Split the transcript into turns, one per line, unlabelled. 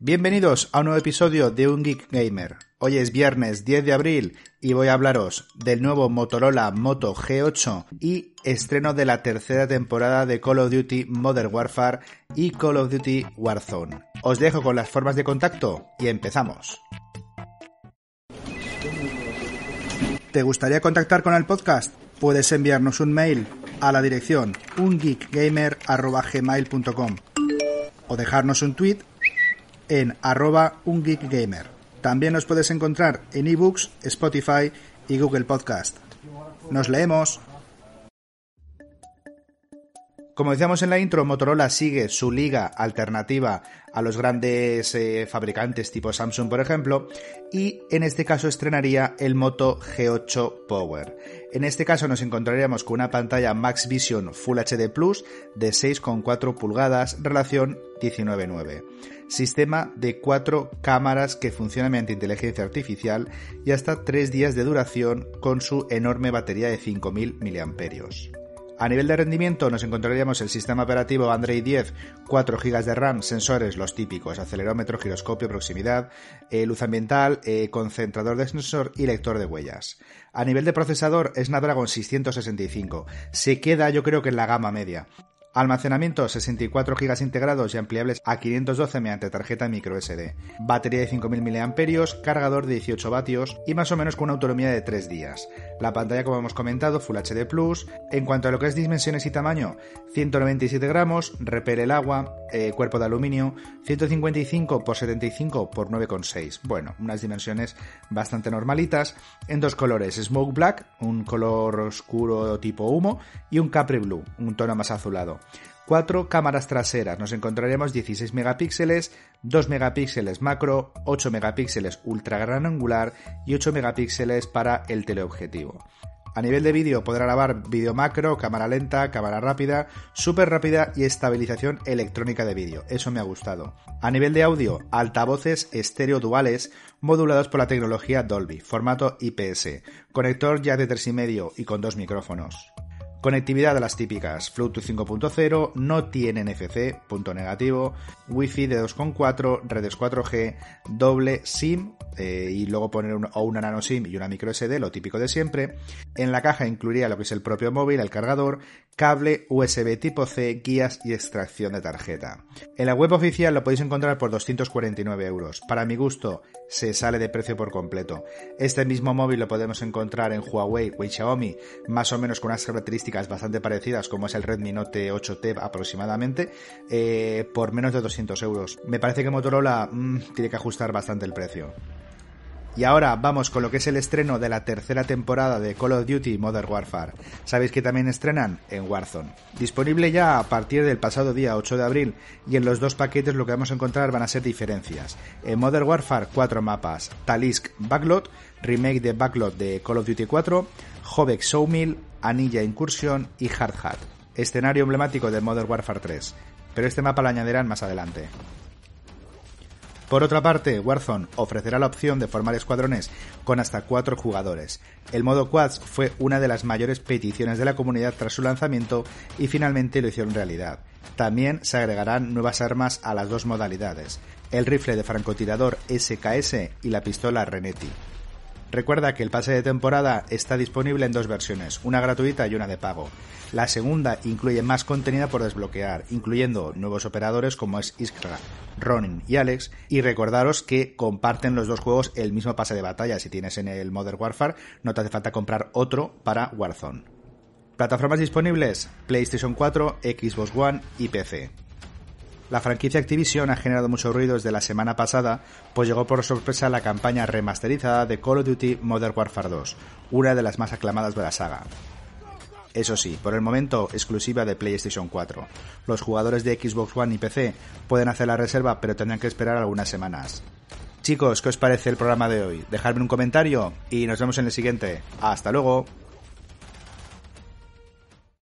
Bienvenidos a un nuevo episodio de Un Geek Gamer. Hoy es viernes 10 de abril y voy a hablaros del nuevo Motorola Moto G8 y estreno de la tercera temporada de Call of Duty Modern Warfare y Call of Duty Warzone. Os dejo con las formas de contacto y empezamos. ¿Te gustaría contactar con el podcast? Puedes enviarnos un mail a la dirección ungeekgamer.gmail.com o dejarnos un tweet en arroba ungeekgamer. También nos puedes encontrar en ebooks, Spotify y Google Podcast. Nos leemos. Como decíamos en la intro, Motorola sigue su liga alternativa a los grandes eh, fabricantes tipo Samsung, por ejemplo, y en este caso estrenaría el Moto G8 Power. En este caso nos encontraríamos con una pantalla Max Vision Full HD Plus de 6,4 pulgadas, relación 19.9. Sistema de cuatro cámaras que funcionan mediante inteligencia artificial y hasta 3 días de duración con su enorme batería de 5.000 mAh. A nivel de rendimiento nos encontraríamos el sistema operativo Android 10, 4 GB de RAM, sensores los típicos, acelerómetro, giroscopio, proximidad, eh, luz ambiental, eh, concentrador de sensor y lector de huellas. A nivel de procesador Snapdragon 665. Se queda yo creo que en la gama media. Almacenamiento 64 GB integrados y ampliables a 512 mediante tarjeta microSD. Batería de 5000 mAh, cargador de 18 vatios y más o menos con una autonomía de 3 días. La pantalla, como hemos comentado, Full HD Plus. En cuanto a lo que es dimensiones y tamaño, 197 gramos, repele el agua, eh, cuerpo de aluminio, 155 x 75 x 9,6. Bueno, unas dimensiones bastante normalitas. En dos colores, Smoke Black, un color oscuro tipo humo, y un Capri Blue, un tono más azulado. Cuatro cámaras traseras. Nos encontraremos 16 megapíxeles, 2 megapíxeles macro, 8 megapíxeles ultra gran angular y 8 megapíxeles para el teleobjetivo. A nivel de vídeo podrá grabar vídeo macro, cámara lenta, cámara rápida, súper rápida y estabilización electrónica de vídeo. Eso me ha gustado. A nivel de audio, altavoces estéreo duales modulados por la tecnología Dolby, formato IPS, conector jack de 3,5 y con dos micrófonos. Conectividad de las típicas, Bluetooth 5.0, no tiene NFC, punto negativo, Wi-Fi de 2.4, redes 4G, doble SIM eh, y luego poner o una nano SIM y una micro SD, lo típico de siempre. En la caja incluiría lo que es el propio móvil, el cargador, cable USB tipo C, guías y extracción de tarjeta. En la web oficial lo podéis encontrar por 249 euros. Para mi gusto, se sale de precio por completo. Este mismo móvil lo podemos encontrar en Huawei o Xiaomi, más o menos con unas características bastante parecidas como es el Redmi Note 8T aproximadamente, eh, por menos de 200 euros. Me parece que Motorola mm, tiene que ajustar bastante el precio. Y ahora vamos con lo que es el estreno de la tercera temporada de Call of Duty Modern Warfare. ¿Sabéis que también estrenan? En Warzone. Disponible ya a partir del pasado día 8 de abril y en los dos paquetes lo que vamos a encontrar van a ser diferencias. En Modern Warfare cuatro mapas. Talisk Backlot, remake de Backlot de Call of Duty 4, Hobek Showmill, Anilla Incursion y Hard Hat. Escenario emblemático de Modern Warfare 3. Pero este mapa lo añadirán más adelante. Por otra parte, Warzone ofrecerá la opción de formar escuadrones con hasta cuatro jugadores. El modo Quads fue una de las mayores peticiones de la comunidad tras su lanzamiento y finalmente lo hicieron realidad. También se agregarán nuevas armas a las dos modalidades, el rifle de francotirador SKS y la pistola Renetti. Recuerda que el pase de temporada está disponible en dos versiones, una gratuita y una de pago. La segunda incluye más contenido por desbloquear, incluyendo nuevos operadores como es Iskra, Ronin y Alex, y recordaros que comparten los dos juegos el mismo pase de batalla. Si tienes en el Modern Warfare, no te hace falta comprar otro para Warzone. Plataformas disponibles: PlayStation 4, Xbox One y PC. La franquicia Activision ha generado mucho ruido desde la semana pasada, pues llegó por sorpresa la campaña remasterizada de Call of Duty Modern Warfare 2, una de las más aclamadas de la saga. Eso sí, por el momento exclusiva de PlayStation 4. Los jugadores de Xbox One y PC pueden hacer la reserva, pero tendrán que esperar algunas semanas. Chicos, ¿qué os parece el programa de hoy? Dejadme un comentario y nos vemos en el siguiente. Hasta luego.